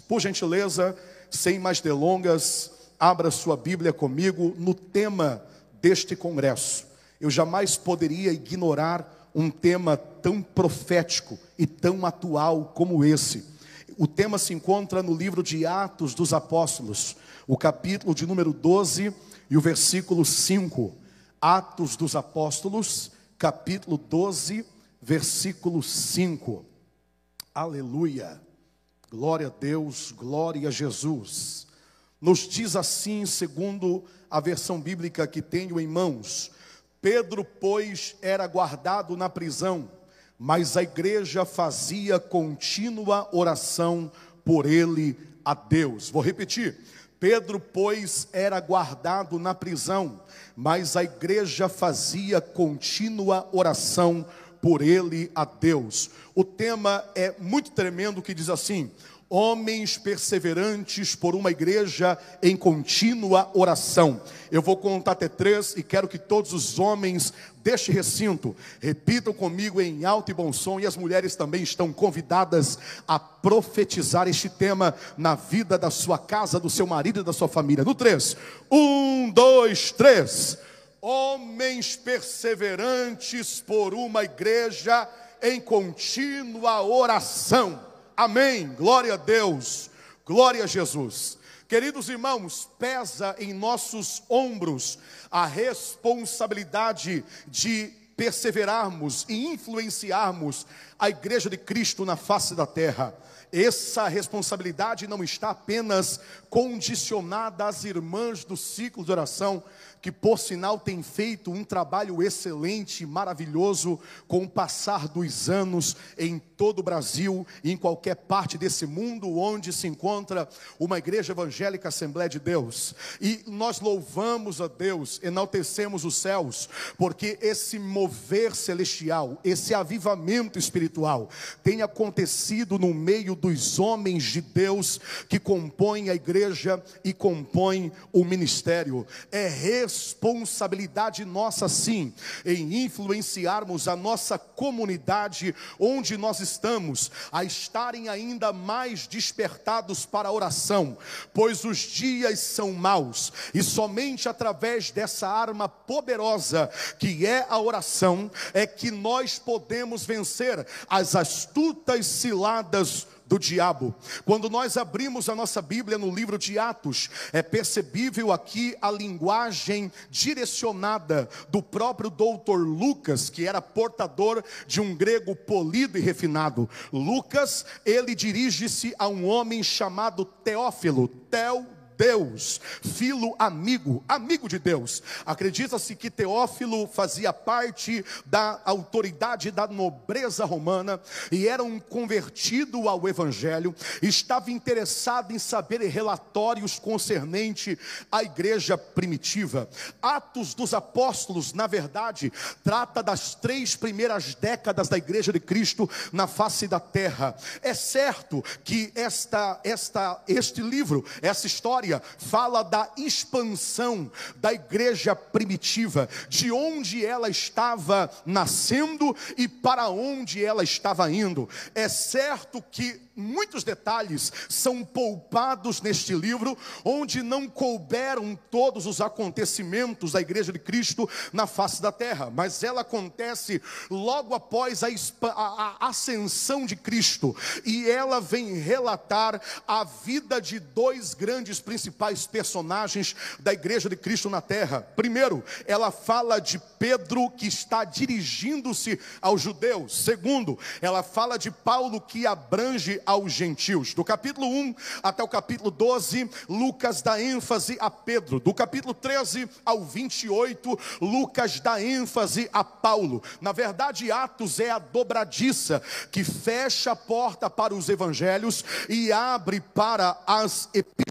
Por gentileza, sem mais delongas, abra sua Bíblia comigo no tema deste congresso. Eu jamais poderia ignorar um tema tão profético e tão atual como esse. O tema se encontra no livro de Atos dos Apóstolos, o capítulo de número 12 e o versículo 5. Atos dos Apóstolos, capítulo 12, versículo 5. Aleluia. Glória a Deus, glória a Jesus. Nos diz assim, segundo a versão bíblica que tenho em mãos: Pedro, pois, era guardado na prisão, mas a igreja fazia contínua oração por ele a Deus. Vou repetir. Pedro, pois, era guardado na prisão, mas a igreja fazia contínua oração por ele a Deus. O tema é muito tremendo que diz assim: homens perseverantes por uma igreja em contínua oração. Eu vou contar até três e quero que todos os homens deste recinto repitam comigo em alto e bom som, e as mulheres também estão convidadas a profetizar este tema na vida da sua casa, do seu marido e da sua família. No três: um, dois, três homens perseverantes por uma igreja em contínua oração. Amém. Glória a Deus. Glória a Jesus. Queridos irmãos, pesa em nossos ombros a responsabilidade de perseverarmos e influenciarmos a igreja de Cristo na face da terra. Essa responsabilidade não está apenas condicionada às irmãs do ciclo de oração, que por sinal tem feito um trabalho excelente, maravilhoso, com o passar dos anos em todo o Brasil e em qualquer parte desse mundo onde se encontra uma igreja evangélica Assembleia de Deus. E nós louvamos a Deus, enaltecemos os céus, porque esse mover celestial, esse avivamento espiritual tem acontecido no meio dos homens de Deus que compõem a igreja e compõem o ministério. É responsabilidade nossa, sim, em influenciarmos a nossa comunidade onde nós estamos, a estarem ainda mais despertados para a oração, pois os dias são maus e somente através dessa arma poderosa que é a oração é que nós podemos vencer as astutas ciladas do diabo. Quando nós abrimos a nossa Bíblia no livro de Atos, é percebível aqui a linguagem direcionada do próprio doutor Lucas, que era portador de um grego polido e refinado. Lucas, ele dirige-se a um homem chamado Teófilo, Teo Deus, filo amigo, amigo de Deus. Acredita-se que Teófilo fazia parte da autoridade da nobreza romana e era um convertido ao evangelho, estava interessado em saber relatórios concernente à igreja primitiva. Atos dos Apóstolos, na verdade, trata das três primeiras décadas da igreja de Cristo na face da terra. É certo que esta esta este livro, essa história fala da expansão da igreja primitiva, de onde ela estava nascendo e para onde ela estava indo. É certo que muitos detalhes são poupados neste livro, onde não couberam todos os acontecimentos da igreja de Cristo na face da terra, mas ela acontece logo após a, a, a ascensão de Cristo, e ela vem relatar a vida de dois grandes principais personagens da igreja de Cristo na terra. Primeiro, ela fala de Pedro que está dirigindo-se aos judeus. Segundo, ela fala de Paulo que abrange aos gentios. Do capítulo 1 até o capítulo 12, Lucas dá ênfase a Pedro. Do capítulo 13 ao 28, Lucas dá ênfase a Paulo. Na verdade, Atos é a dobradiça que fecha a porta para os evangelhos e abre para as epístolas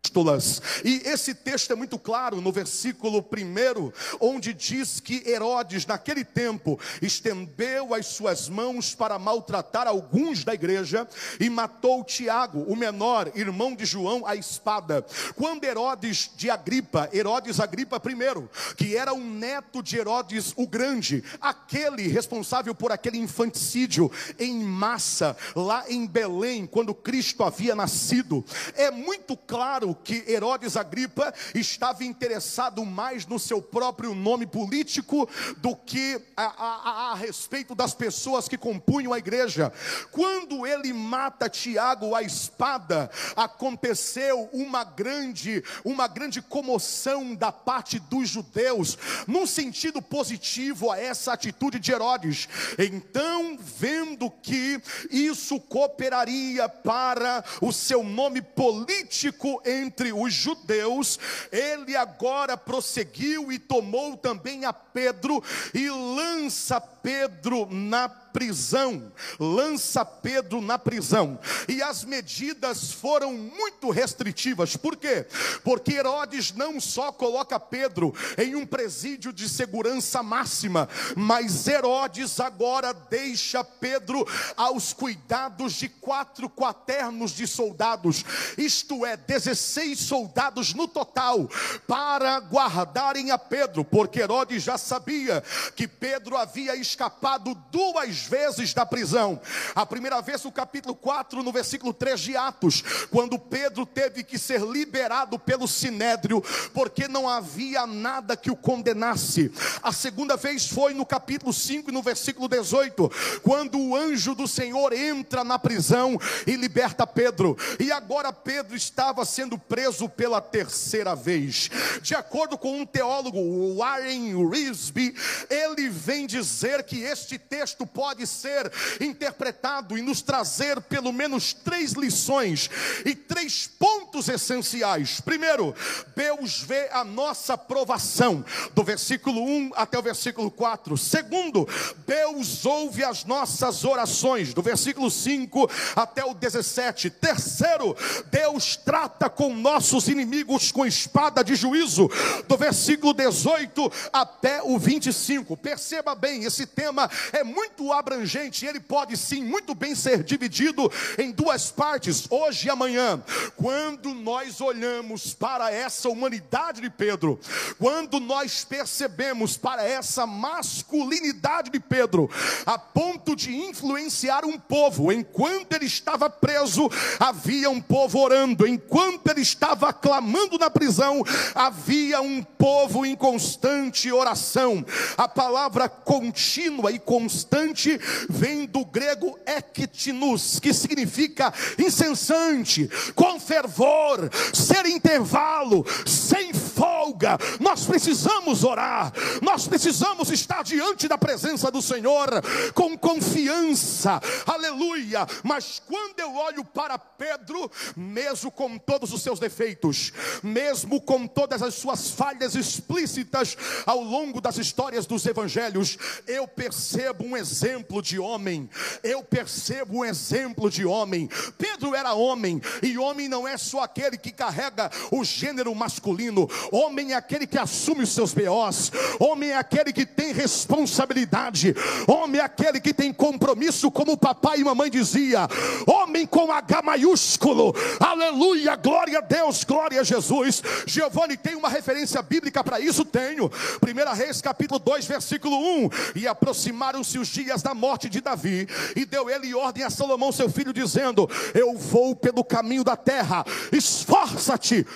E esse texto é muito claro no versículo 1, onde diz que Herodes, naquele tempo, estendeu as suas mãos para maltratar alguns da igreja e matou Tiago, o menor, irmão de João, à espada. Quando Herodes de Agripa, Herodes Agripa I, que era um neto de Herodes o Grande, aquele responsável por aquele infanticídio em massa, lá em Belém, quando Cristo havia nascido, é muito claro que Herodes Agripa estava interessado mais no seu próprio nome político do que a, a, a respeito das pessoas que compunham a igreja. Quando ele mata Tiago à espada, aconteceu uma grande, uma grande comoção da parte dos judeus, num sentido positivo a essa atitude de Herodes. Então, vendo que isso cooperaria para o seu nome político entre os judeus, ele agora prosseguiu e tomou também a Pedro e lança Pedro na prisão, lança Pedro na prisão. E as medidas foram muito restritivas. Por quê? Porque Herodes não só coloca Pedro em um presídio de segurança máxima, mas Herodes agora deixa Pedro aos cuidados de quatro quaternos de soldados, isto é, 16 soldados no total, para guardarem a Pedro, porque Herodes já sabia que Pedro havia escapado duas vezes da prisão. A primeira vez no capítulo 4, no versículo 3 de Atos, quando Pedro teve que ser liberado pelo sinédrio, porque não havia nada que o condenasse. A segunda vez foi no capítulo 5 e no versículo 18, quando o anjo do Senhor entra na prisão e liberta Pedro. E agora Pedro estava sendo preso pela terceira vez. De acordo com um teólogo, Warren Risby, ele vem dizer que este texto pode ser interpretado e nos trazer pelo menos três lições e três pontos essenciais. Primeiro, Deus vê a nossa provação, do versículo 1 até o versículo 4. Segundo, Deus ouve as nossas orações, do versículo 5 até o 17. Terceiro, Deus trata com nossos inimigos com espada de juízo, do versículo 18 até o 25. Perceba bem, esse tema é muito abrangente, ele pode sim muito bem ser dividido em duas partes, hoje e amanhã. Quando nós olhamos para essa humanidade de Pedro, quando nós percebemos para essa masculinidade de Pedro, a ponto de influenciar um povo, enquanto ele estava preso, havia um povo orando, enquanto ele estava clamando na prisão, havia um povo em constante oração. A palavra contínua e constante vem do grego ektinus, que significa incessante, com fervor, sem intervalo, sem folga. Nós precisamos orar, nós precisamos estar diante da presença do Senhor com confiança, aleluia. Mas quando eu olho para Pedro, mesmo com todos os seus defeitos, mesmo com todas as suas falhas explícitas ao longo das histórias dos evangelhos, eu percebo um exemplo de homem. Eu percebo um exemplo de homem. Pedro era homem, e homem não é só aquele que carrega o gênero masculino. Homem é aquele que assume os seus BOs. Homem é aquele que tem responsabilidade. Homem é aquele que tem compromisso, como o papai e mamãe dizia. Homem com H maiúsculo. Aleluia, glória a Deus, glória a Jesus. Giovanni tem uma referência bíblica para isso? Tenho. 1 Reis capítulo 2, versículo 1. E aproximaram-se os dias da morte de Davi, e deu ele ordem a Salomão, seu filho, dizendo: Eu vou pelo caminho da terra, esforça-te,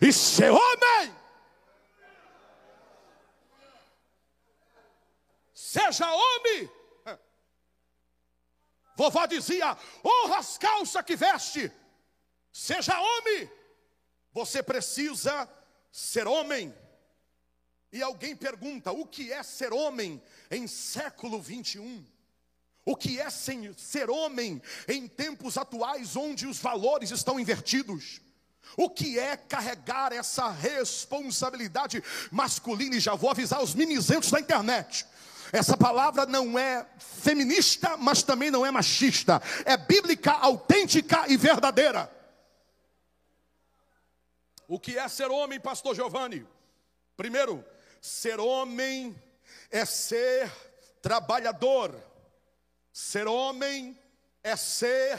e ser homem. Seja homem. Vovó dizia: honra as calças que veste. Seja homem. Você precisa ser homem. E alguém pergunta: o que é ser homem em século 21? O que é ser homem em tempos atuais onde os valores estão invertidos? O que é carregar essa responsabilidade masculina? E já vou avisar os mimizentos da internet. Essa palavra não é feminista, mas também não é machista. É bíblica, autêntica e verdadeira. O que é ser homem, pastor Giovanni? Primeiro, ser homem é ser trabalhador. Ser homem é ser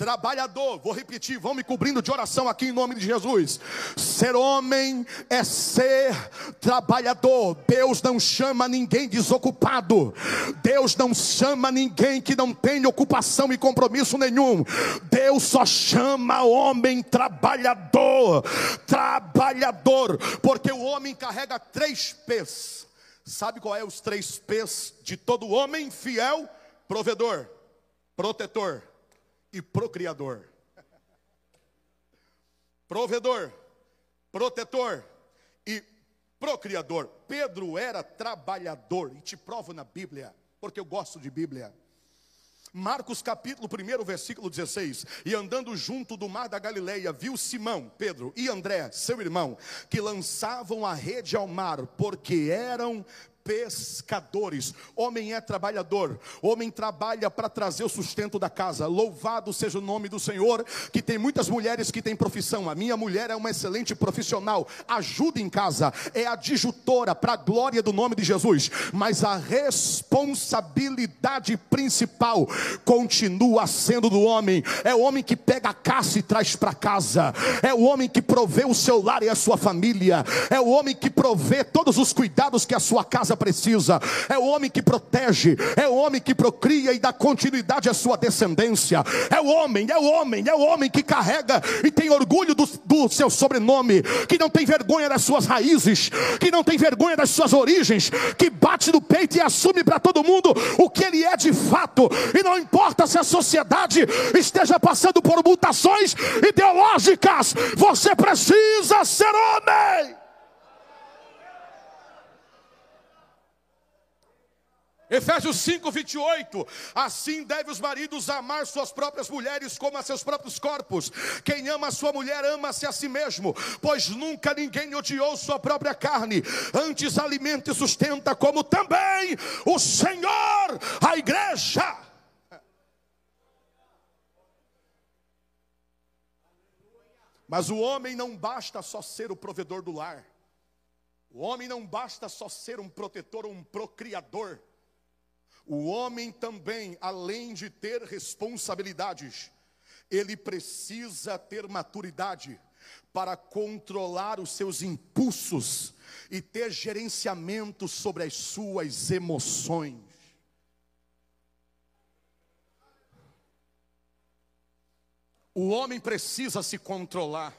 trabalhador. Vou repetir, vão me cobrindo de oração aqui em nome de Jesus. Ser homem é ser trabalhador. Deus não chama ninguém desocupado. Deus não chama ninguém que não tem ocupação e compromisso nenhum. Deus só chama homem trabalhador. Trabalhador, porque o homem carrega três P's. Sabe qual é os três P's de todo homem fiel? Provedor, protetor e procriador. Provedor, protetor e procriador. Pedro era trabalhador, e te provo na Bíblia, porque eu gosto de Bíblia. Marcos capítulo 1, versículo 16. E andando junto do mar da Galileia, viu Simão, Pedro e André, seu irmão, que lançavam a rede ao mar, porque eram pescadores. Homem é trabalhador, homem trabalha para trazer o sustento da casa. Louvado seja o nome do Senhor, que tem muitas mulheres que têm profissão. A minha mulher é uma excelente profissional, ajuda em casa, é adjutora para a glória do nome de Jesus. Mas a responsabilidade principal continua sendo do homem. É o homem que pega a caça e traz para casa. É o homem que provê o seu lar e a sua família. É o homem que provê todos os cuidados que a sua casa casa precisa, é o homem que protege, é o homem que procria e dá continuidade à sua descendência, é o homem, é o homem, é o homem que carrega e tem orgulho do, do seu sobrenome, que não tem vergonha das suas raízes, que não tem vergonha das suas origens, que bate no peito e assume para todo mundo o que ele é de fato, e não importa se a sociedade esteja passando por mutações ideológicas, você precisa ser homem. Efésios 5, 28. Assim deve os maridos amar suas próprias mulheres como a seus próprios corpos. Quem ama a sua mulher, ama-se a si mesmo, pois nunca ninguém odiou sua própria carne, antes alimenta e sustenta, como também o Senhor, a igreja. Mas o homem não basta só ser o provedor do lar. O homem não basta só ser um protetor ou um procriador. O homem também, além de ter responsabilidades, ele precisa ter maturidade para controlar os seus impulsos e ter gerenciamento sobre as suas emoções. O homem precisa se controlar.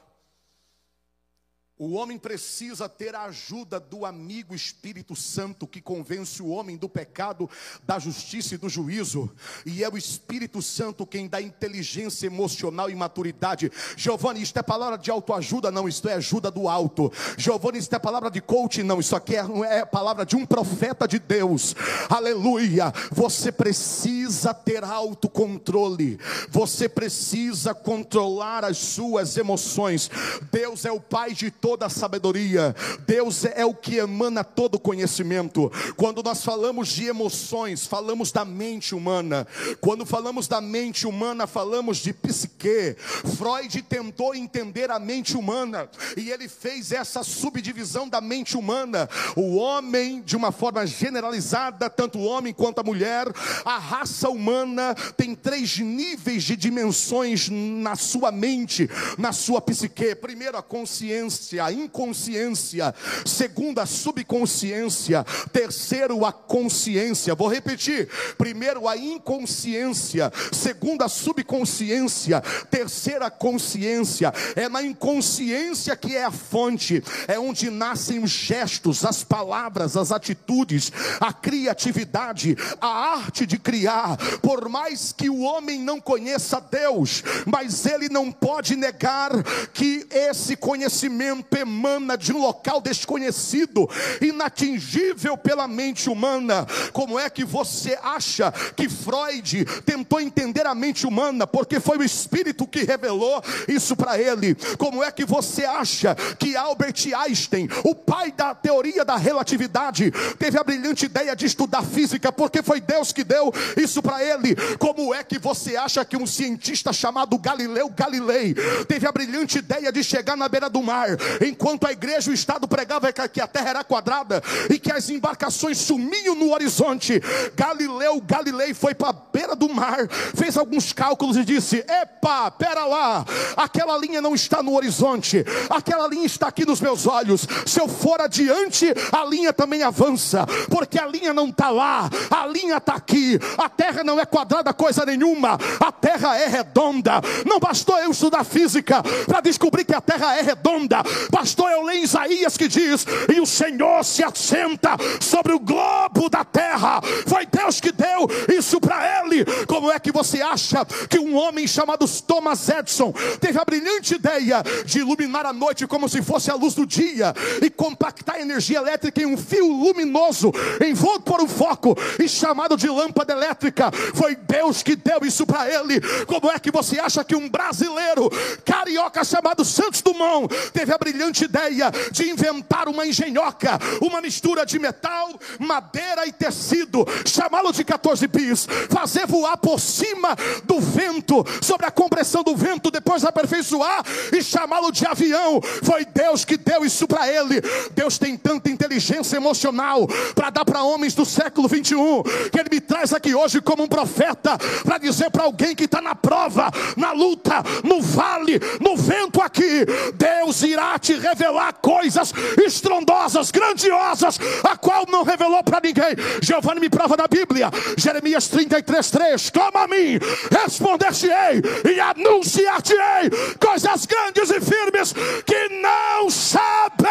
O homem precisa ter a ajuda do amigo Espírito Santo que convence o homem do pecado, da justiça e do juízo. E é o Espírito Santo quem dá inteligência emocional e maturidade. Giovanni, isto é palavra de autoajuda? Não, isto é ajuda do alto. Giovanni, isto é palavra de coach? Não, isso aqui é, é palavra de um profeta de Deus. Aleluia. Você precisa ter autocontrole. Você precisa controlar as suas emoções. Deus é o Pai de toda a sabedoria, Deus é o que emana todo conhecimento. Quando nós falamos de emoções, falamos da mente humana. Quando falamos da mente humana, falamos de psique. Freud tentou entender a mente humana e ele fez essa subdivisão da mente humana. O homem, de uma forma generalizada, tanto o homem quanto a mulher, a raça humana tem três níveis de dimensões na sua mente, na sua psique. Primeiro, a consciência a inconsciência, segundo a subconsciência, terceiro a consciência. Vou repetir: primeiro a inconsciência, segundo a subconsciência, terceira a consciência. É na inconsciência que é a fonte, é onde nascem os gestos, as palavras, as atitudes, a criatividade, a arte de criar. Por mais que o homem não conheça Deus, mas ele não pode negar que esse conhecimento vento emana de um local desconhecido, inatingível pela mente humana. Como é que você acha que Freud tentou entender a mente humana? Porque foi o Espírito que revelou isso para ele. Como é que você acha que Albert Einstein, o pai da teoria da relatividade, teve a brilhante ideia de estudar física? Porque foi Deus que deu isso para ele. Como é que você acha que um cientista chamado Galileu Galilei teve a brilhante ideia de chegar na beira do mar, enquanto a igreja e o Estado pregava que a terra era quadrada e que as embarcações sumiam no horizonte? Galileu Galilei foi para a beira do mar, fez alguns cálculos e disse: Epa, pera lá, aquela linha não está no horizonte, aquela linha está aqui nos meus olhos. Se eu for adiante, a linha também avança, porque a linha não está lá, a linha está aqui. A terra não é quadrada coisa nenhuma, a terra é redonda. Não bastou eu estudar física para descobrir que a terra é redonda, bastou eu ler Isaías que diz: E o Senhor se assenta sobre o globo da terra. Foi Deus que deu isso para ele. Como é que você acha que um homem chamado Thomas Edison teve a brilhante ideia de iluminar a noite como se fosse a luz do dia e compactar a energia elétrica em um fio luminoso envolto por um foco e chamado de lâmpada elétrica? Foi Deus que deu isso para ele. Como é que você acha que um brasileiro carioca chamado Santos Dumont teve a brilhante ideia de inventar uma engenhoca, uma mistura de metal, madeira e tecido, chamá-lo de 14 bis, fazer voar por cima do vento, sobre a compressão do vento, depois aperfeiçoar e chamá-lo de avião. Foi Deus que deu isso para ele. Deus tem tanta inteligência emocional para dar para homens do século 21 que ele me traz aqui hoje como um profeta para dizer para alguém que está na prova, na luta, no vale, no vento aqui, Deus irá te revelar coisas estrondosas, grandiosas, a qual não revelou para ninguém. Giovanni me prova na Bíblia, Jeremias 33, 3: Clama a mim, responder-te-ei e anunciar-te-ei coisas grandes e firmes que não sabem.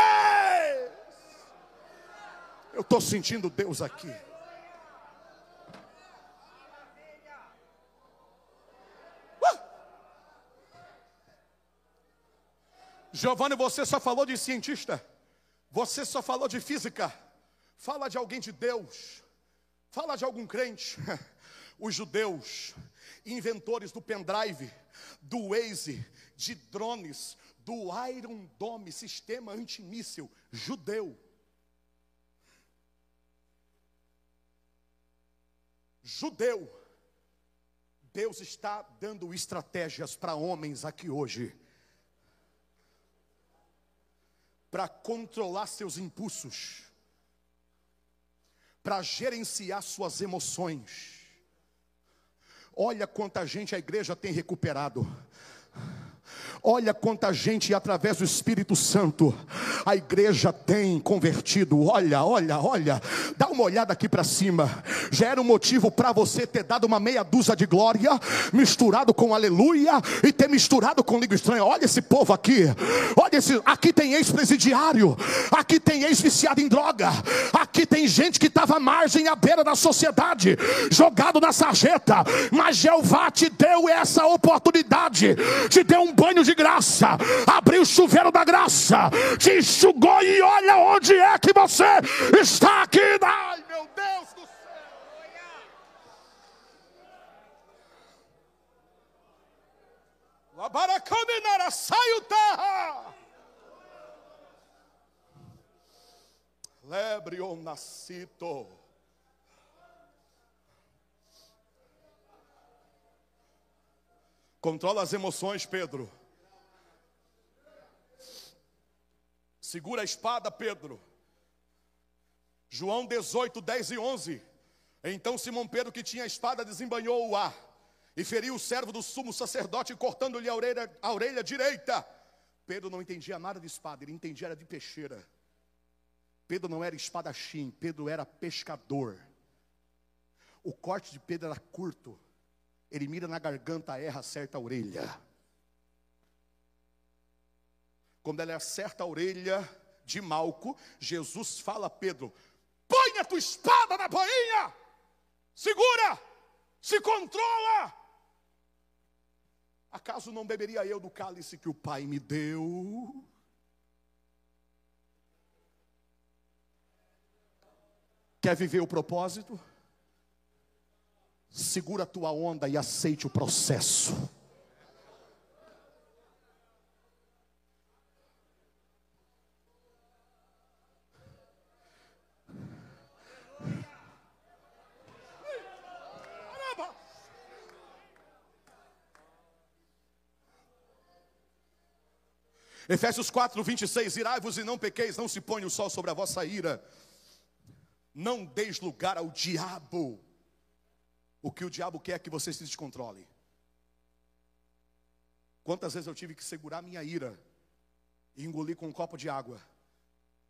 Eu estou sentindo Deus aqui. Giovanni, você só falou de cientista, você só falou de física, fala de alguém de Deus, fala de algum crente. Os judeus, inventores do pendrive, do Waze, de drones, do Iron Dome, sistema antimíssil, judeu. Judeu. Deus está dando estratégias para homens aqui hoje para controlar seus impulsos, para gerenciar suas emoções. Olha quanta gente a igreja tem recuperado. Olha quanta gente, através do Espírito Santo, a igreja tem convertido. Olha, olha, olha. Dá uma olhada aqui para cima. Já era um motivo para você ter dado uma meia dúzia de glória, misturado com aleluia e ter misturado com língua estranha. Olha esse povo aqui. Olha esse. Aqui tem ex-presidiário. Aqui tem ex-viciado em droga. Aqui tem gente que estava à margem à beira da sociedade, jogado na sarjeta. Mas Jeová te deu essa oportunidade, te deu um banho de de graça, abriu o chuveiro da graça, te enxugou e olha onde é que você está aqui. Ai, meu Deus do céu. Labaracaminara, saio terra. Lebrion nascito. Controla as emoções, Pedro. Segura a espada, Pedro. João 18, 10 e 11. Então Simão Pedro, que tinha a espada, desembanhou o ar e feriu o servo do sumo sacerdote, cortando-lhe a orelha, a orelha direita. Pedro não entendia nada de espada, ele entendia era de peixeira. Pedro não era espadachim, Pedro era pescador. O corte de Pedro era curto, ele mira na garganta, erra, acerta a orelha. Quando ela acerta a orelha de Malco, Jesus fala a Pedro: põe a tua espada na bainha, segura, se controla. Acaso não beberia eu do cálice que o Pai me deu? Quer viver o propósito? Segura a tua onda e aceite o processo. Efésios 4, 26, irai-vos e não pequeis, não se põe o sol sobre a vossa ira. Não deis lugar ao diabo. O que o diabo quer é que você se descontrole. Quantas vezes eu tive que segurar minha ira e engolir com um copo de água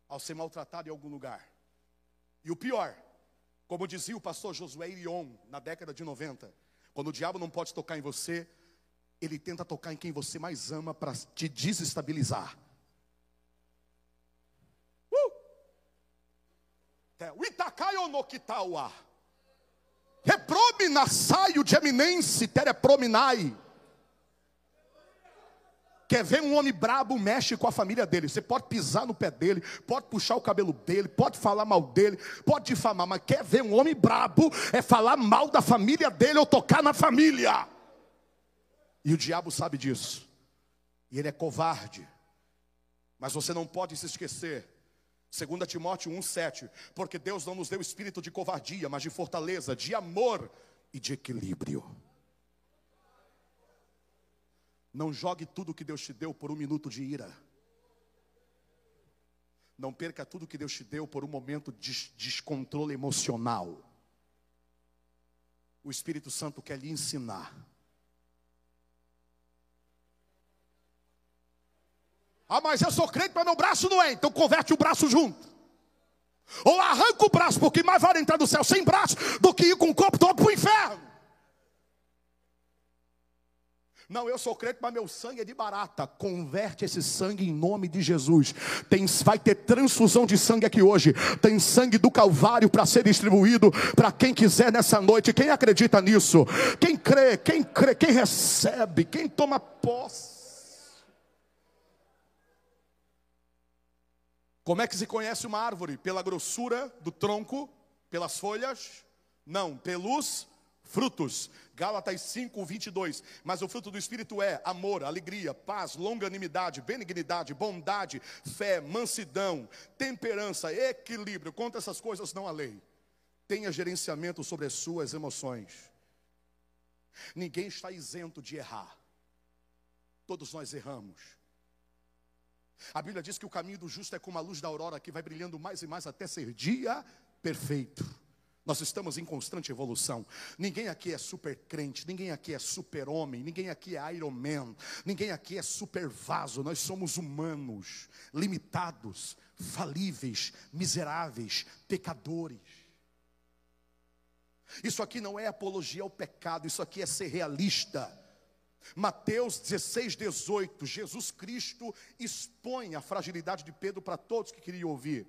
ao ser maltratado em algum lugar. E o pior, como dizia o pastor Josué Irion na década de 90, quando o diabo não pode tocar em você, ele tenta tocar em quem você mais ama para te desestabilizar. Uh! No Kitawa. Repromina saio de eminência, tereprominai. Quer ver um homem brabo, mexe com a família dele. Você pode pisar no pé dele, pode puxar o cabelo dele, pode falar mal dele, pode difamar, mas quer ver um homem brabo, é falar mal da família dele ou tocar na família. E o diabo sabe disso. E ele é covarde. Mas você não pode se esquecer. 2 Timóteo 1,7. Porque Deus não nos deu espírito de covardia, mas de fortaleza, de amor e de equilíbrio. Não jogue tudo que Deus te deu por um minuto de ira. Não perca tudo que Deus te deu por um momento de descontrole emocional. O Espírito Santo quer lhe ensinar Ah, mas eu sou crente, mas meu braço não é. Então converte o braço junto. Ou arranca o braço, porque mais vale entrar no céu sem braço do que ir com o corpo todo para o inferno. Não, eu sou crente, mas meu sangue é de barata. Converte esse sangue em nome de Jesus. Tem, vai ter transfusão de sangue aqui hoje. Tem sangue do Calvário para ser distribuído para quem quiser nessa noite. Quem acredita nisso? Quem crê, quem crê, quem recebe, quem toma posse. Como é que se conhece uma árvore? Pela grossura do tronco, pelas folhas? Não, pelos frutos. Gálatas 5, 22. Mas o fruto do Espírito é amor, alegria, paz, longanimidade, benignidade, bondade, fé, mansidão, temperança, equilíbrio. Conta essas coisas não a lei. Tenha gerenciamento sobre as suas emoções. Ninguém está isento de errar. Todos nós erramos. A Bíblia diz que o caminho do justo é como a luz da aurora que vai brilhando mais e mais até ser dia perfeito. Nós estamos em constante evolução. Ninguém aqui é super crente, ninguém aqui é super homem, ninguém aqui é Iron Man, ninguém aqui é super vaso. Nós somos humanos, limitados, falíveis, miseráveis, pecadores. Isso aqui não é apologia ao pecado, isso aqui é ser realista. Mateus 16, 18, Jesus Cristo expõe a fragilidade de Pedro para todos que queriam ouvir.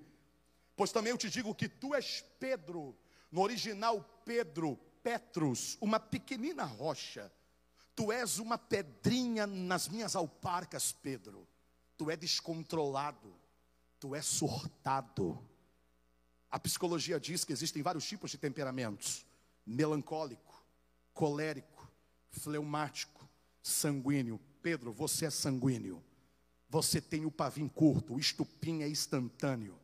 Pois também eu te digo que tu és Pedro, no original Pedro, Petrus, uma pequenina rocha. Tu és uma pedrinha nas minhas alparcas, Pedro. Tu é descontrolado, tu é surtado. A psicologia diz que existem vários tipos de temperamentos: melancólico, colérico, fleumático sanguíneo. Pedro, você é sanguíneo. Você tem o pavim curto, o estupim é instantâneo.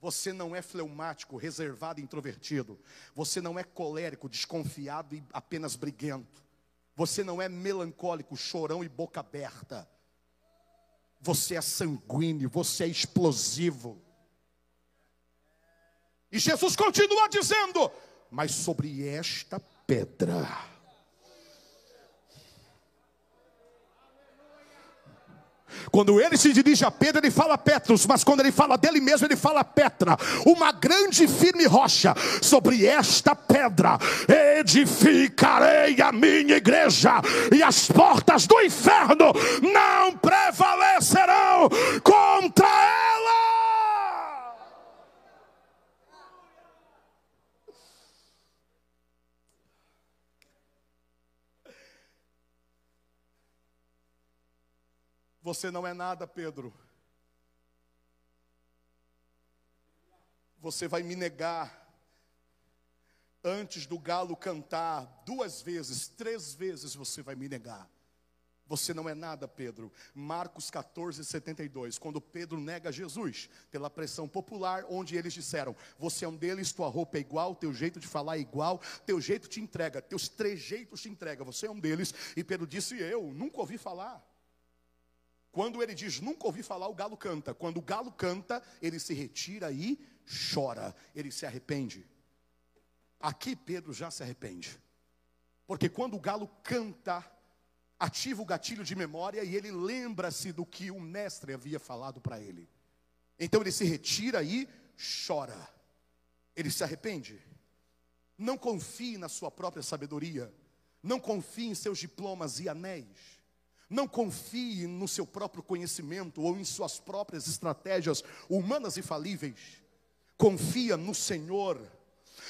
Você não é fleumático, reservado e introvertido. Você não é colérico, desconfiado e apenas briguento. Você não é melancólico, chorão e boca aberta. Você é sanguíneo, você é explosivo. E Jesus continua dizendo: Mas sobre esta pedra Quando ele se dirige a Pedro, ele fala Petros, mas quando ele fala dele mesmo, ele fala Petra, uma grande e firme rocha. Sobre esta pedra edificarei a minha igreja, e as portas do inferno não prevalecerão contra ela. Você não é nada, Pedro. você vai me negar antes do galo cantar duas vezes, três vezes você vai me negar. Você não é nada, Pedro. Marcos 14, 72. Quando Pedro nega Jesus, pela pressão popular, onde eles disseram: Você é um deles, tua roupa é igual, teu jeito de falar é igual, teu jeito te entrega, teus trejeitos te entrega. Você é um deles. E Pedro disse: Eu nunca ouvi falar. Quando ele diz nunca ouvi falar, o galo canta. Quando o galo canta, ele se retira e chora, ele se arrepende. Aqui Pedro já se arrepende. Porque quando o galo canta, ativa o gatilho de memória e ele lembra-se do que o mestre havia falado para ele. Então ele se retira e chora. Ele se arrepende. Não confie na sua própria sabedoria. Não confie em seus diplomas e anéis. Não confie no seu próprio conhecimento ou em suas próprias estratégias humanas e falíveis. Confia no Senhor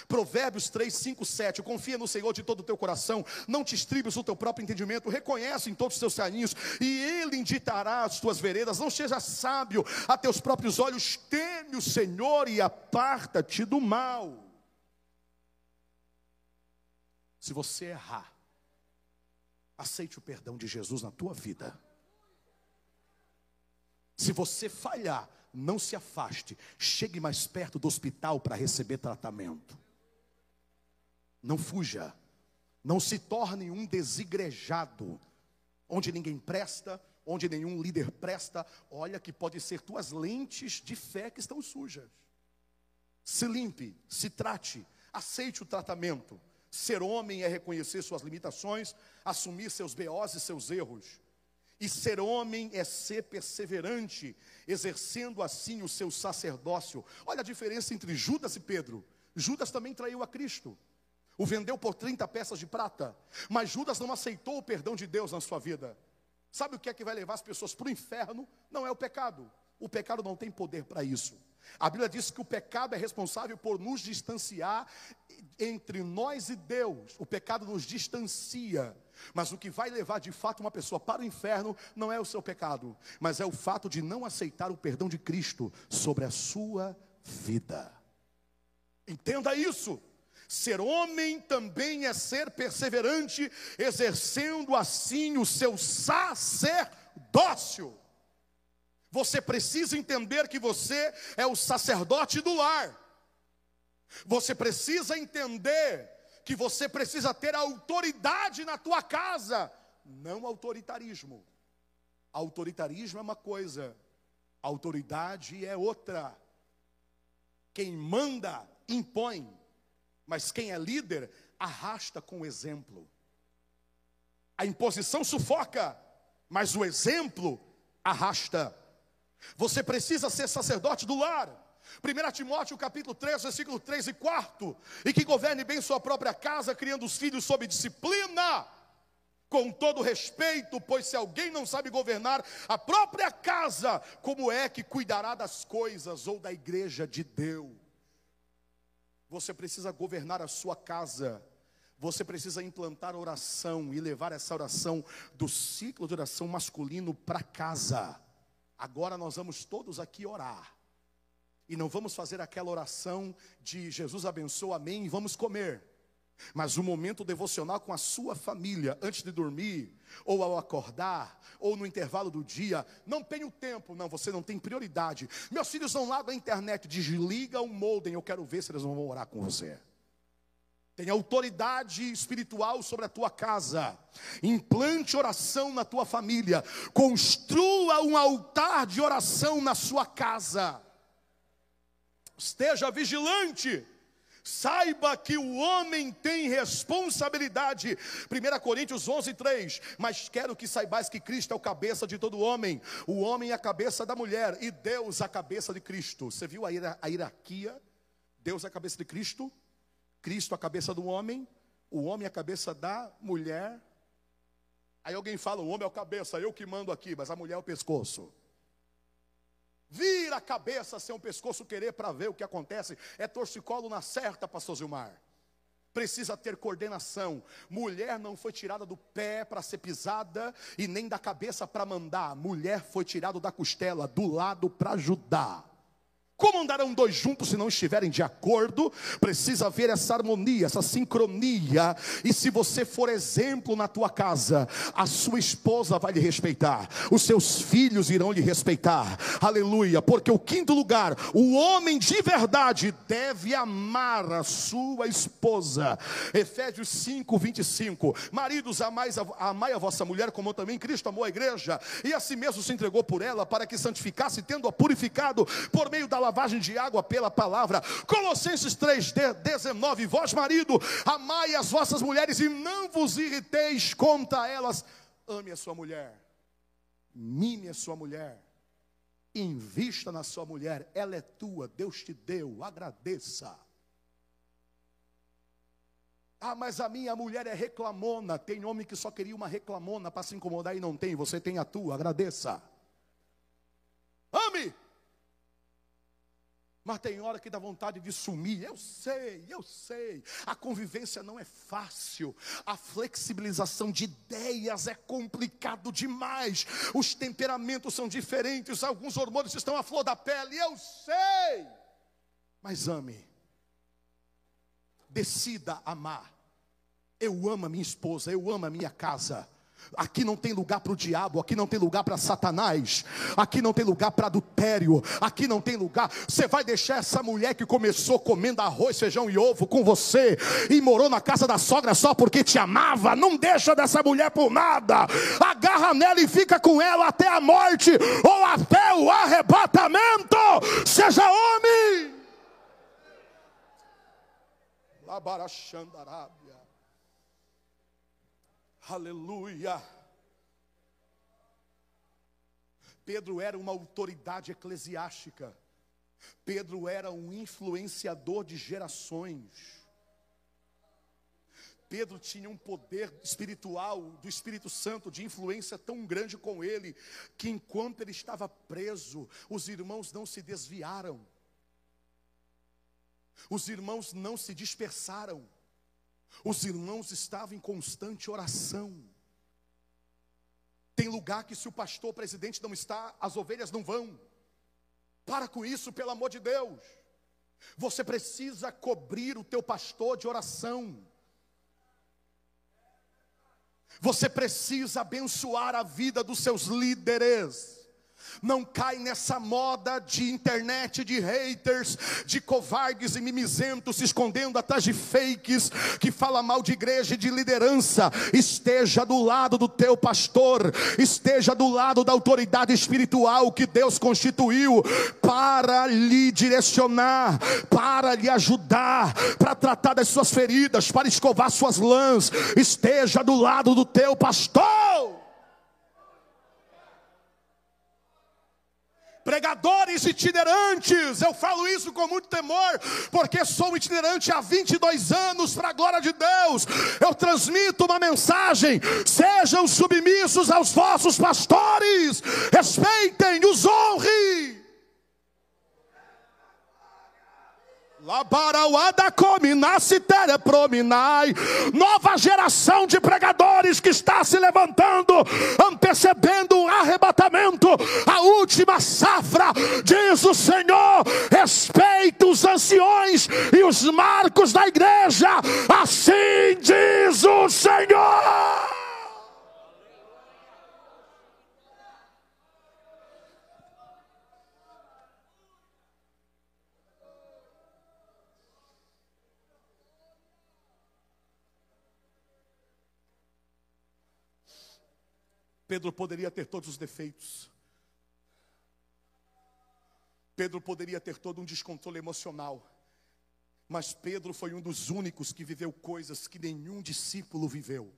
Provérbios 3, 5, 7. Confia no Senhor de todo o teu coração, não te estribes o teu próprio entendimento, reconhece em todos os teus caminhos, e Ele inditará as tuas veredas. Não seja sábio a teus próprios olhos, teme o Senhor e aparta-te do mal. Se você errar, aceite o perdão de Jesus na tua vida. Se você falhar, não se afaste, chegue mais perto do hospital para receber tratamento. Não fuja. Não se torne um desigrejado, onde ninguém presta, onde nenhum líder presta. Olha que pode ser tuas lentes de fé que estão sujas. Se limpe, se trate, aceite o tratamento. Ser homem é reconhecer suas limitações, assumir seus BOs e seus erros. E ser homem é ser perseverante, exercendo assim o seu sacerdócio. Olha a diferença entre Judas e Pedro. Judas também traiu a Cristo. O vendeu por 30 peças de prata. Mas Judas não aceitou o perdão de Deus na sua vida. Sabe o que é que vai levar as pessoas para o inferno? Não é o pecado. O pecado não tem poder para isso. A Bíblia diz que o pecado é responsável por nos distanciar entre nós e Deus. O pecado nos distancia. Mas o que vai levar de fato uma pessoa para o inferno não é o seu pecado, mas é o fato de não aceitar o perdão de Cristo sobre a sua vida. Entenda isso. Ser homem também é ser perseverante, exercendo assim o seu sacerdócio. Você precisa entender que você é o sacerdote do lar. Você precisa entender que você precisa ter autoridade na tua casa, não autoritarismo. Autoritarismo é uma coisa, autoridade é outra. Quem manda impõe. Mas quem é líder arrasta com o exemplo. A imposição sufoca, mas o exemplo arrasta. Você precisa ser sacerdote do lar. 1 Timóteo capítulo 3, versículo 3 e 4. E que governe bem sua própria casa, criando os filhos sob disciplina, com todo respeito, pois se alguém não sabe governar a própria casa, como é que cuidará das coisas ou da igreja de Deus? Você precisa governar a sua casa. Você precisa implantar oração e levar essa oração do ciclo de oração masculino para casa. Agora nós vamos todos aqui orar. E não vamos fazer aquela oração de Jesus abençoa, amém, e vamos comer. Mas o um momento devocional com a sua família, antes de dormir, ou ao acordar, ou no intervalo do dia, não tenho tempo, não, você não tem prioridade. Meus filhos vão lá na internet, desliga o molden, eu quero ver se eles vão orar com você. Tem autoridade espiritual sobre a tua casa. Implante oração na tua família. Construa um altar de oração na sua casa. Esteja vigilante Saiba que o homem tem responsabilidade. 1 Coríntios 11, 3. Mas quero que saibais que Cristo é o cabeça de todo homem. O homem é a cabeça da mulher e Deus a cabeça de Cristo. Você viu a, hierarquia? Deus é a cabeça de Cristo. Cristo a cabeça do homem. O homem a cabeça da mulher. Aí alguém fala: o homem é a cabeça, eu que mando aqui, mas a mulher é o pescoço. Vira a cabeça sem o pescoço querer para ver o que acontece. É torcicolo na certa, pastor Zilmar. Precisa ter coordenação. Mulher não foi tirada do pé para ser pisada e nem da cabeça para mandar. Mulher foi tirada da costela, do lado para ajudar. Como andarão dois juntos se não estiverem de acordo? Precisa haver essa harmonia, essa sincronia. E se você for exemplo na tua casa, a sua esposa vai lhe respeitar, os seus filhos irão lhe respeitar. Aleluia, porque o quinto lugar, o homem de verdade deve amar a sua esposa. Efésios 5, 25. Maridos, a, amai a vossa mulher, como também Cristo amou a igreja, e assim mesmo se entregou por ela, para que santificasse, tendo-a purificado por meio da lavagem de água pela palavra. Colossenses 3, 19. Vós, marido, amai as vossas mulheres e não vos irriteis contra elas. Ame a sua mulher, mime a sua mulher, invista na sua mulher, ela é tua, Deus te deu, agradeça. Ah, mas a minha mulher é reclamona. Tem homem que só queria uma reclamona para se incomodar e não tem. Você tem a tua, agradeça. Ame. Mas tem hora que dá vontade de sumir. Eu sei, eu sei. A convivência não é fácil. A flexibilização de ideias é complicado demais. Os temperamentos são diferentes. Alguns hormônios estão à flor da pele. Eu sei. Mas ame. Decida amar. Eu amo a minha esposa, eu amo a minha casa. Aqui não tem lugar para o diabo, aqui não tem lugar para Satanás, aqui não tem lugar para adultério, aqui não tem lugar. Você vai deixar essa mulher que começou comendo arroz, feijão e ovo com você e morou na casa da sogra só porque te amava? Não deixa dessa mulher por nada. Agarra nela e fica com ela até a morte ou até o arrebatamento. Seja homem. Labarachandarábia. Aleluia. Pedro era uma autoridade eclesiástica. Pedro era um influenciador de gerações. Pedro tinha um poder espiritual do Espírito Santo de influência tão grande com ele, que enquanto ele estava preso, os irmãos não se desviaram, os irmãos não se dispersaram, os irmãos estavam em constante oração. Tem lugar que se o pastor o presidente não está, as ovelhas não vão. Para com isso, pelo amor de Deus. Você precisa cobrir o teu pastor de oração. Você precisa abençoar a vida dos seus líderes. Não cai nessa moda de internet, de haters, de covardes e mimizentos se escondendo atrás de fakes que fala mal de igreja e de liderança. Esteja do lado do teu pastor, esteja do lado da autoridade espiritual que Deus constituiu para lhe direcionar, para lhe ajudar, para tratar das suas feridas, para escovar suas lãs. Esteja do lado do teu pastor. Pregadores itinerantes. Eu falo isso com muito temor, porque sou itinerante há 22 anos, para a glória de Deus. Eu transmito uma mensagem: sejam submissos aos vossos pastores, respeitem, os honre. Nova geração de pregadores que está se levantando, antecedendo o arrebatamento, a última safra, diz o Senhor. Respeita os anciões e os marcos da igreja, assim diz o Senhor. Pedro poderia ter todos os defeitos. Pedro poderia ter todo um descontrole emocional. Mas Pedro foi um dos únicos que viveu coisas que nenhum discípulo viveu.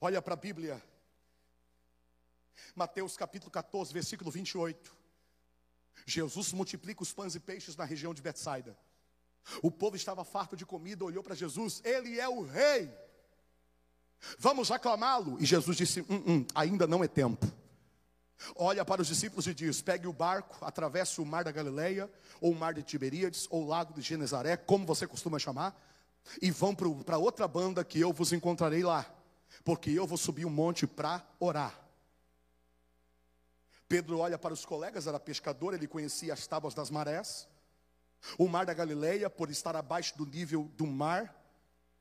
Olha para a Bíblia. Mateus capítulo 14, versículo 28. Jesus multiplica os pães e peixes na região de Betsaida. O povo estava farto de comida, olhou para Jesus, ele é o rei. Vamos aclamá-lo. E Jesus disse: hum, hum, ainda não é tempo. Olha para os discípulos e diz: pegue o barco, atravesse o mar da Galileia, ou o mar de Tiberíades, ou o lago de Genezaré, como você costuma chamar, e vão para outra banda que eu vos encontrarei lá, porque eu vou subir um monte para orar. Pedro olha para os colegas, era pescador, ele conhecia as tábuas das marés. O mar da Galileia, por estar abaixo do nível do mar,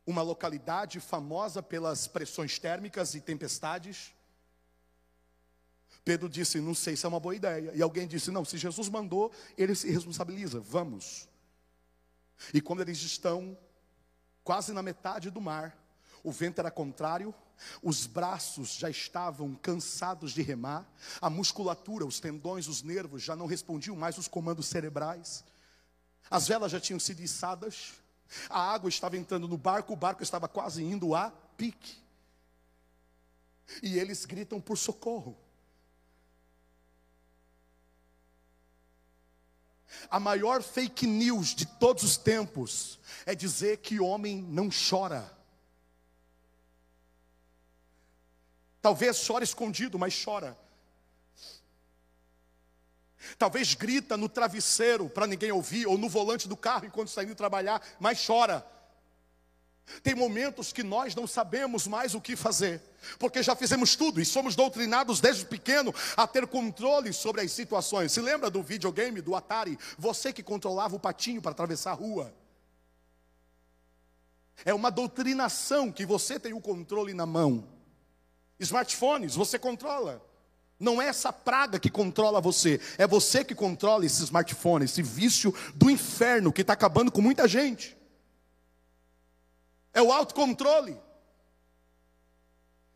uma localidade famosa pelas pressões térmicas e tempestades. Pedro disse: Não sei se é uma boa ideia. E alguém disse: Não, se Jesus mandou, ele se responsabiliza, vamos. E quando eles estão quase na metade do mar, o vento era contrário, os braços já estavam cansados de remar, a musculatura, os tendões, os nervos já não respondiam mais os comandos cerebrais, as velas já tinham sido içadas, a água estava entrando no barco, o barco estava quase indo a pique, e eles gritam por socorro. A maior fake news de todos os tempos é dizer que homem não chora. Talvez chore escondido, mas chora. Talvez grita no travesseiro para ninguém ouvir, ou no volante do carro enquanto está indo trabalhar, mas chora. Tem momentos que nós não sabemos mais o que fazer, porque já fizemos tudo e somos doutrinados desde pequeno a ter controle sobre as situações. Se lembra do videogame do Atari? Você que controlava o patinho para atravessar a rua. É uma doutrinação que você tem o controle na mão. Smartphones, você controla. Não é essa praga que controla você, é você que controla esse smartphone, esse vício do inferno que está acabando com muita gente. É o autocontrole.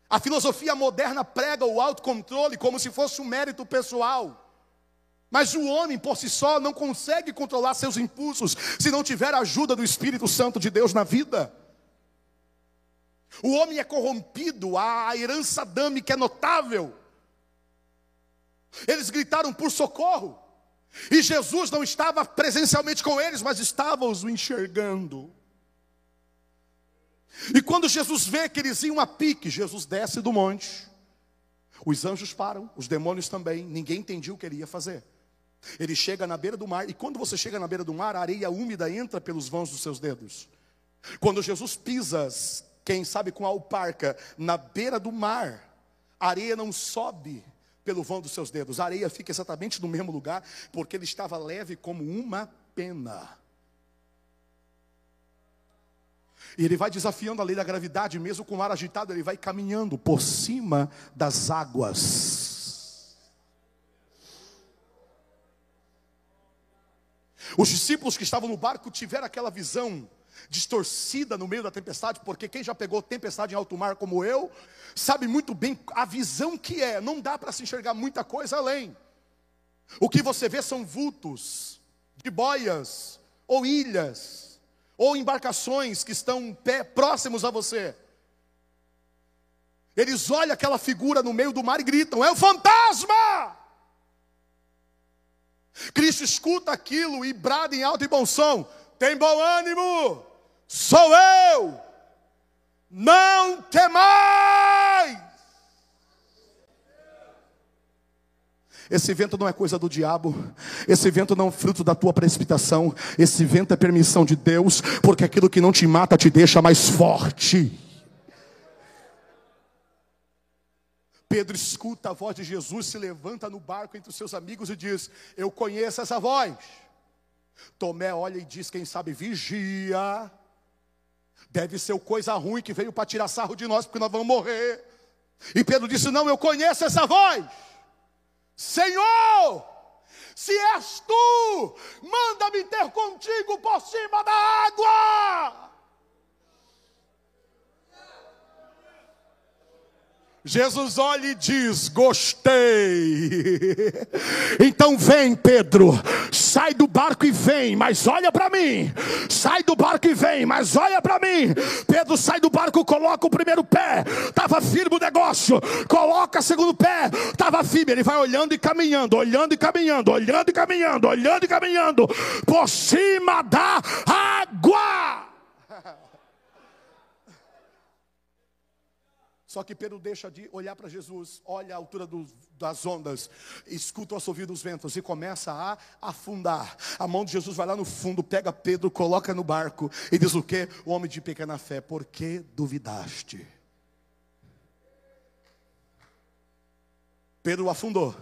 A filosofia moderna prega o autocontrole como se fosse um mérito pessoal. Mas o homem por si só não consegue controlar seus impulsos se não tiver a ajuda do Espírito Santo de Deus na vida. O homem é corrompido, a herança adâmica é notável. Eles gritaram por socorro. E Jesus não estava presencialmente com eles, mas estava os enxergando. E quando Jesus vê que eles iam a pique, Jesus desce do monte. Os anjos param, os demônios também, ninguém entendia o que ele ia fazer. Ele chega na beira do mar, e quando você chega na beira do mar, a areia úmida entra pelos vãos dos seus dedos. Quando Jesus pisa quem sabe com a alparca, na beira do mar, a areia não sobe pelo vão dos seus dedos, a areia fica exatamente no mesmo lugar, porque ele estava leve como uma pena. E ele vai desafiando a lei da gravidade, mesmo com o mar agitado, ele vai caminhando por cima das águas. Os discípulos que estavam no barco tiveram aquela visão distorcida no meio da tempestade, porque quem já pegou tempestade em alto mar como eu, sabe muito bem a visão que é, não dá para se enxergar muita coisa além. O que você vê são vultos de boias ou ilhas ou embarcações que estão pé, próximos a você. Eles olham aquela figura no meio do mar e gritam: "É o fantasma!" Cristo escuta aquilo e brada em alto e bom som: "Tem bom ânimo! Sou eu, não temais. Esse vento não é coisa do diabo, esse vento não é fruto da tua precipitação, esse vento é permissão de Deus, porque aquilo que não te mata te deixa mais forte. Pedro escuta a voz de Jesus, se levanta no barco entre os seus amigos e diz: Eu conheço essa voz. Tomé olha e diz: Quem sabe vigia. Deve ser coisa ruim que veio para tirar sarro de nós, porque nós vamos morrer. E Pedro disse: Não, eu conheço essa voz. Senhor, se és tu, manda-me ter contigo por cima da água. Jesus olha e diz: Gostei. Então vem, Pedro, sai do barco e vem, mas olha para mim. Sai do barco e vem, mas olha para mim. Pedro sai do barco, coloca o primeiro pé, estava firme o negócio. Coloca o segundo pé, estava firme. Ele vai olhando e caminhando, olhando e caminhando, olhando e caminhando, olhando e caminhando por cima da água. Só que Pedro deixa de olhar para Jesus, olha a altura do, das ondas, escuta o assovio dos ventos e começa a afundar. A mão de Jesus vai lá no fundo, pega Pedro, coloca no barco e diz o que? O homem de pequena fé, por que duvidaste? Pedro afundou.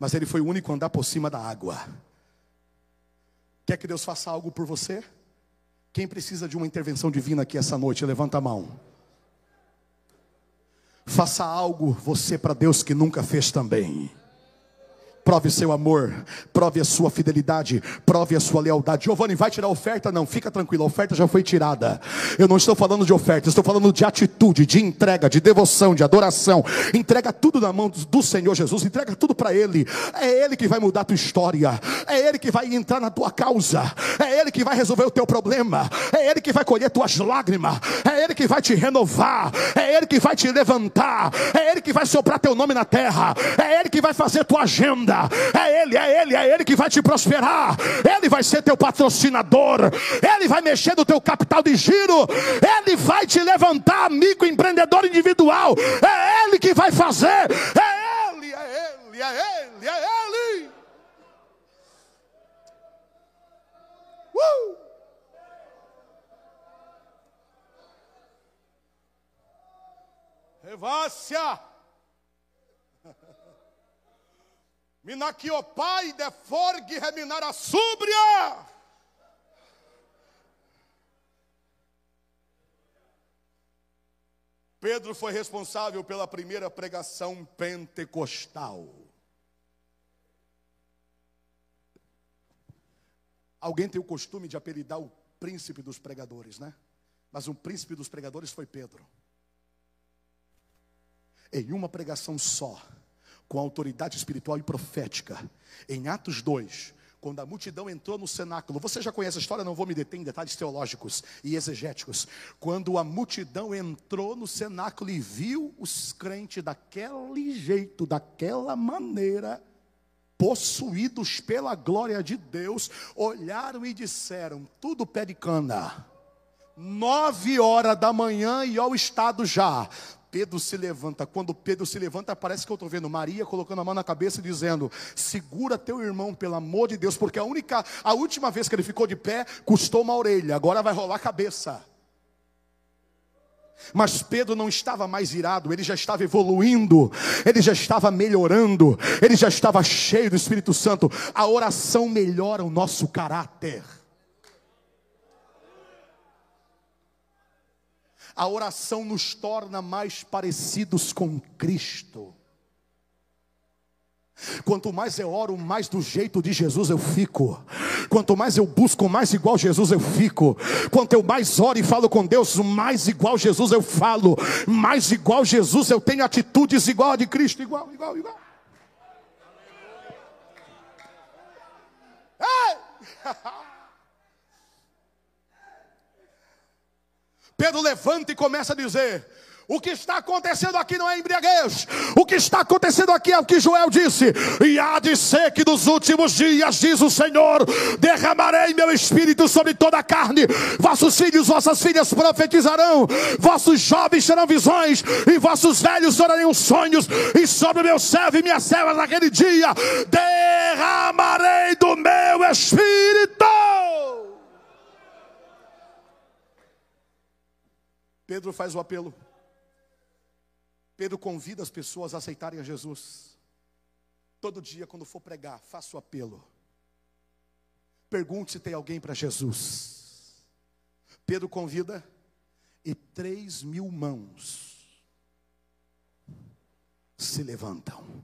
mas ele foi o único a andar por cima da água. Quer que Deus faça algo por você? Quem precisa de uma intervenção divina aqui essa noite, levanta a mão. Faça algo você para Deus que nunca fez também prove seu amor, prove a sua fidelidade, prove a sua lealdade. Giovanni, vai tirar a oferta? Não, fica tranquilo, a oferta já foi tirada. Eu não estou falando de oferta, estou falando de atitude, de entrega, de devoção, de adoração. Entrega tudo na mão do Senhor Jesus, entrega tudo para Ele. É Ele que vai mudar a tua história, é Ele que vai entrar na tua causa, é Ele que vai resolver o teu problema, é Ele que vai colher tuas lágrimas, é Ele que vai te renovar, é Ele que vai te levantar, é Ele que vai soprar teu nome na terra, é Ele que vai fazer tua agenda. É Ele, é Ele, é Ele que vai te prosperar. Ele vai ser teu patrocinador. Ele vai mexer no teu capital de giro. Ele vai te levantar, amigo empreendedor individual. É Ele que vai fazer. É Ele, é Ele, é Ele, é Ele. Uh! Revácia. Minaquiopai de forgue reminar a súbria. Pedro foi responsável pela primeira pregação pentecostal. Alguém tem o costume de apelidar o príncipe dos pregadores, né? Mas o príncipe dos pregadores foi Pedro. Em uma pregação só, com autoridade espiritual e profética. Em Atos 2, quando a multidão entrou no cenáculo, você já conhece a história, não vou me deter em detalhes teológicos e exegéticos. Quando a multidão entrou no cenáculo e viu os crentes daquele jeito, daquela maneira, possuídos pela glória de Deus, olharam e disseram: tudo pé de cana. Nove horas da manhã e ao estado já. Pedro se levanta. Quando Pedro se levanta, parece que eu estou vendo Maria colocando a mão na cabeça e dizendo: Segura teu irmão, pelo amor de Deus, porque a única, a última vez que ele ficou de pé, custou uma orelha, agora vai rolar a cabeça. Mas Pedro não estava mais irado, ele já estava evoluindo, ele já estava melhorando, ele já estava cheio do Espírito Santo. A oração melhora o nosso caráter. A oração nos torna mais parecidos com Cristo. Quanto mais eu oro, mais do jeito de Jesus eu fico. Quanto mais eu busco, mais igual Jesus eu fico. Quanto eu mais oro e falo com Deus, mais igual Jesus eu falo. Mais igual Jesus eu tenho atitudes igual a de Cristo, igual, igual, igual. Ei! Pedro levanta e começa a dizer: o que está acontecendo aqui não é embriaguez. O que está acontecendo aqui é o que Joel disse. E há de ser que nos últimos dias, diz o Senhor, derramarei meu espírito sobre toda a carne. Vossos filhos, vossas filhas profetizarão. Vossos jovens terão visões. E vossos velhos orarão sonhos. E sobre meu servo e minhas servas naquele dia, derramarei do meu espírito. Pedro faz o apelo. Pedro convida as pessoas a aceitarem a Jesus. Todo dia, quando for pregar, faça o apelo. Pergunte se tem alguém para Jesus. Pedro convida e três mil mãos se levantam.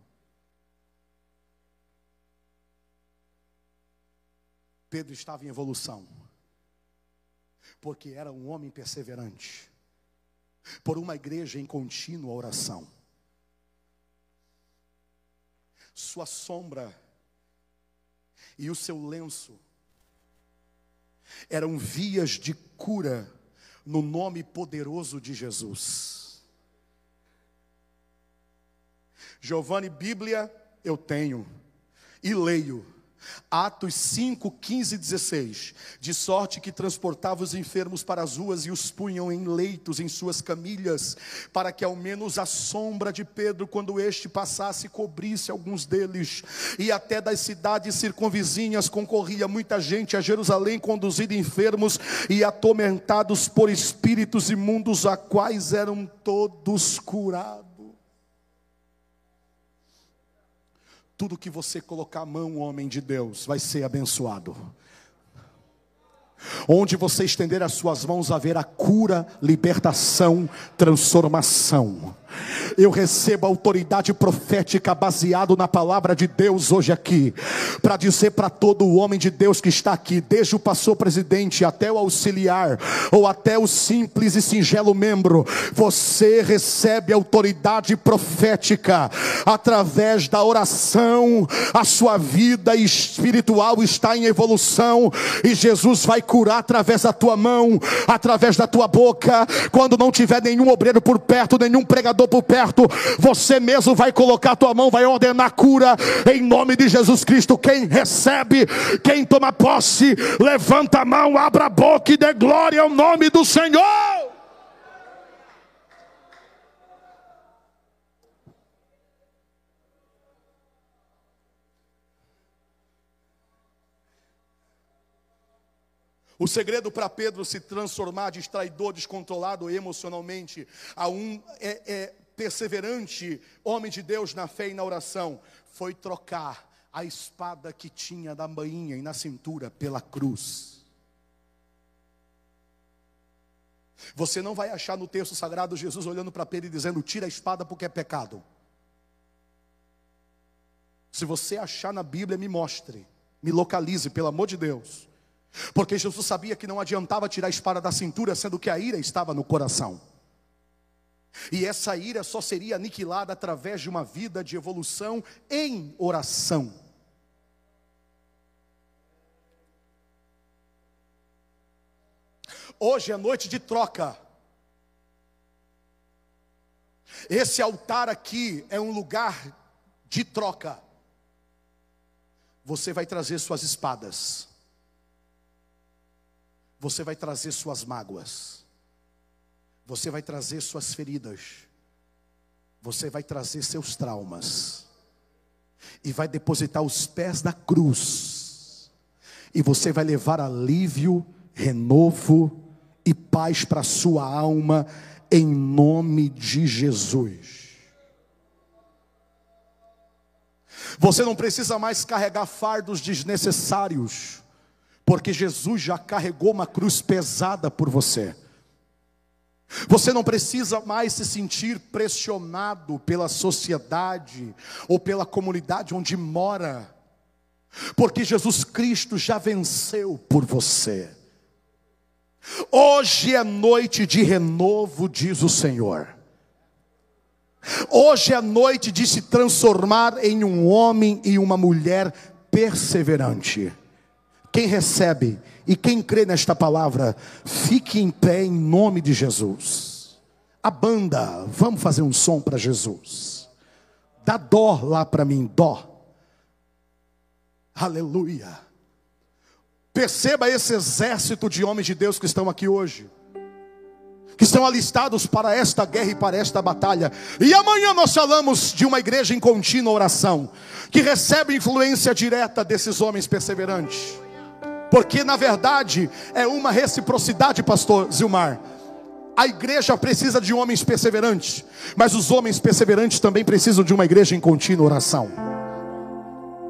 Pedro estava em evolução, porque era um homem perseverante por uma igreja em contínua oração. Sua sombra e o seu lenço eram vias de cura no nome poderoso de Jesus. Giovanni, Bíblia eu tenho e leio Atos 5, 15 e 16. De sorte que transportava os enfermos para as ruas e os punham em leitos em suas camilhas, para que ao menos a sombra de Pedro, quando este passasse, cobrisse alguns deles. E até das cidades circunvizinhas concorria muita gente a Jerusalém, conduzida enfermos e atormentados por espíritos imundos, a quais eram todos curados. Tudo que você colocar a mão, homem de Deus, vai ser abençoado. Onde você estender as suas mãos, haverá cura, libertação, transformação. Eu recebo autoridade profética baseado na palavra de Deus hoje aqui, para dizer para todo o homem de Deus que está aqui, desde o pastor presidente até o auxiliar, ou até o simples e singelo membro, você recebe autoridade profética através da oração, a sua vida espiritual está em evolução, e Jesus vai curar através da tua mão, através da tua boca, quando não tiver nenhum obreiro por perto, nenhum pregador por perto, você mesmo vai colocar a tua mão, vai ordenar cura em nome de Jesus Cristo. Quem recebe, quem toma posse, levanta a mão, abra a boca e dê glória ao nome do Senhor. O segredo para Pedro se transformar de traidor, descontrolado emocionalmente, a um é, é, perseverante homem de Deus na fé e na oração, foi trocar a espada que tinha da bainha e na cintura pela cruz. Você não vai achar no texto sagrado Jesus olhando para Pedro e dizendo: tira a espada porque é pecado. Se você achar na Bíblia, me mostre, me localize, pelo amor de Deus. Porque Jesus sabia que não adiantava tirar a espada da cintura, sendo que a ira estava no coração. E essa ira só seria aniquilada através de uma vida de evolução em oração. Hoje é noite de troca. Esse altar aqui é um lugar de troca. Você vai trazer suas espadas. Você vai trazer suas mágoas. Você vai trazer suas feridas. Você vai trazer seus traumas. E vai depositar os pés da cruz. E você vai levar alívio, renovo e paz para a sua alma, em nome de Jesus. Você não precisa mais carregar fardos desnecessários porque Jesus já carregou uma cruz pesada por você. Você não precisa mais se sentir pressionado pela sociedade ou pela comunidade onde mora, porque Jesus Cristo já venceu por você. Hoje é noite de renovo, diz o Senhor. Hoje é noite de se transformar em um homem e uma mulher perseverante. Quem recebe e quem crê nesta palavra, fique em pé em nome de Jesus. A banda, vamos fazer um som para Jesus. Dá dó lá para mim, dó. Aleluia. Perceba esse exército de homens de Deus que estão aqui hoje que estão alistados para esta guerra e para esta batalha. E amanhã nós falamos de uma igreja em contínua oração, que recebe influência direta desses homens perseverantes porque na verdade é uma reciprocidade, pastor Zilmar. A igreja precisa de homens perseverantes, mas os homens perseverantes também precisam de uma igreja em contínua oração.